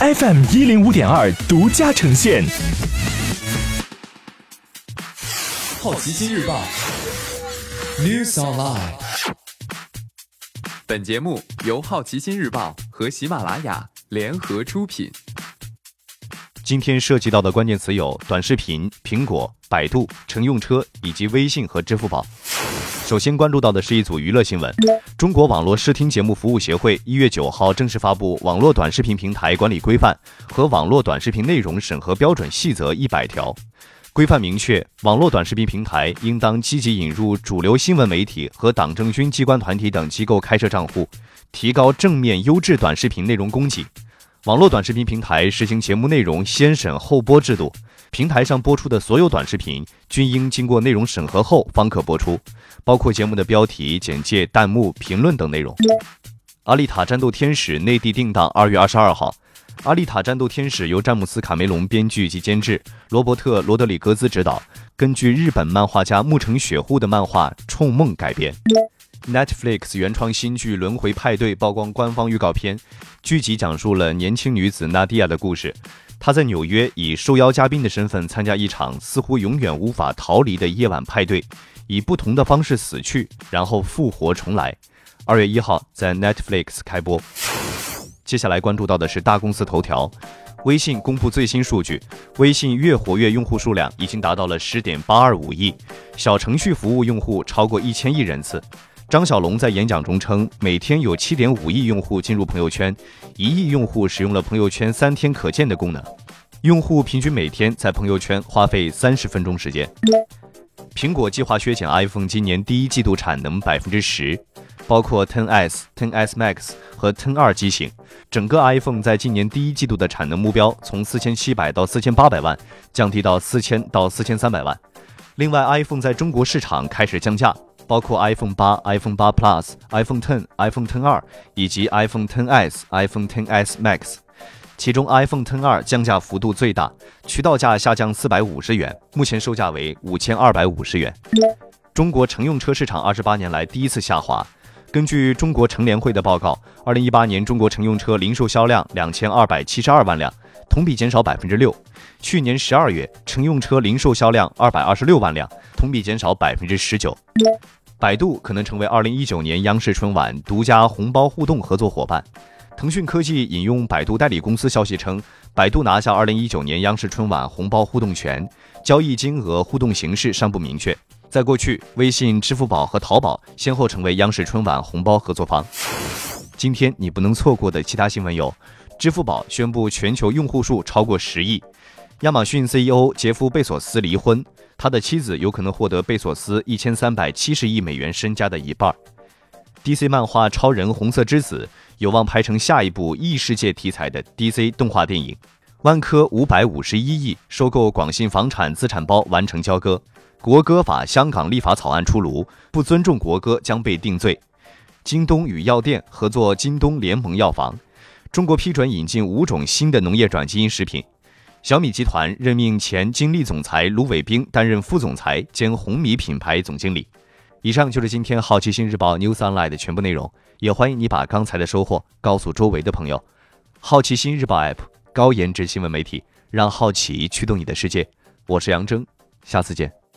FM 一零五点二独家呈现。好奇心日报，News Online。本节目由好奇心日报和喜马拉雅联合出品。今天涉及到的关键词有短视频、苹果、百度、乘用车以及微信和支付宝。首先关注到的是一组娱乐新闻。中国网络视听节目服务协会一月九号正式发布《网络短视频平台管理规范》和《网络短视频内容审核标准细则》一百条。规范明确，网络短视频平台应当积极引入主流新闻媒体和党政军机关团体等机构开设账户，提高正面优质短视频内容供给。网络短视频平台实行节目内容先审后播制度。平台上播出的所有短视频均应经过内容审核后方可播出，包括节目的标题、简介、弹幕、评论等内容。《阿丽塔：战斗天使》内地定档二月二十二号，《阿丽塔：战斗天使》由詹姆斯·卡梅隆编剧及监制，罗伯特·罗德里格兹执导，根据日本漫画家木城雪户的漫画《冲梦》改编。Netflix 原创新剧《轮回派对》曝光官方预告片，剧集讲述了年轻女子娜蒂亚的故事。她在纽约以受邀嘉宾的身份参加一场似乎永远无法逃离的夜晚派对，以不同的方式死去，然后复活重来。二月一号在 Netflix 开播。接下来关注到的是大公司头条，微信公布最新数据，微信月活跃用户数量已经达到了十点八二五亿，小程序服务用户超过一千亿人次。张小龙在演讲中称，每天有七点五亿用户进入朋友圈，一亿用户使用了朋友圈三天可见的功能，用户平均每天在朋友圈花费三十分钟时间。苹果计划削减 iPhone 今年第一季度产能百分之十，包括 10s、10s Max 和 Ten 二机型。整个 iPhone 在今年第一季度的产能目标从四千七百到四千八百万降低到四千到四千三百万。另外，iPhone 在中国市场开始降价。包括 iPhone 八、iPhone 八 Plus、iPhone Ten、iPhone Ten 二以及 iPhone Ten S、iPhone Ten S Max，其中 iPhone Ten 二降价幅度最大，渠道价下降四百五十元，目前售价为五千二百五十元。中国乘用车市场二十八年来第一次下滑。根据中国乘联会的报告，二零一八年中国乘用车零售销量两千二百七十二万辆，同比减少百分之六。去年十二月，乘用车零售销量二百二十六万辆，同比减少百分之十九。百度可能成为二零一九年央视春晚独家红包互动合作伙伴。腾讯科技引用百度代理公司消息称，百度拿下二零一九年央视春晚红包互动权，交易金额、互动形式尚不明确。在过去，微信、支付宝和淘宝先后成为央视春晚红包合作方。今天你不能错过的其他新闻有：支付宝宣布全球用户数超过十亿；亚马逊 CEO 杰夫·贝索斯离婚。他的妻子有可能获得贝索斯一千三百七十亿美元身家的一半。DC 漫画《超人红色之子》有望拍成下一部异世界题材的 DC 动画电影。万科五百五十一亿收购广信房产资产包完成交割。国歌法香港立法草案出炉，不尊重国歌将被定罪。京东与药店合作京东联盟药房。中国批准引进五种新的农业转基因食品。小米集团任命前金立总裁卢伟冰担任副总裁兼红米品牌总经理。以上就是今天好奇心日报 News Online 的全部内容，也欢迎你把刚才的收获告诉周围的朋友。好奇心日报 App 高颜值新闻媒体，让好奇驱动你的世界。我是杨征，下次见。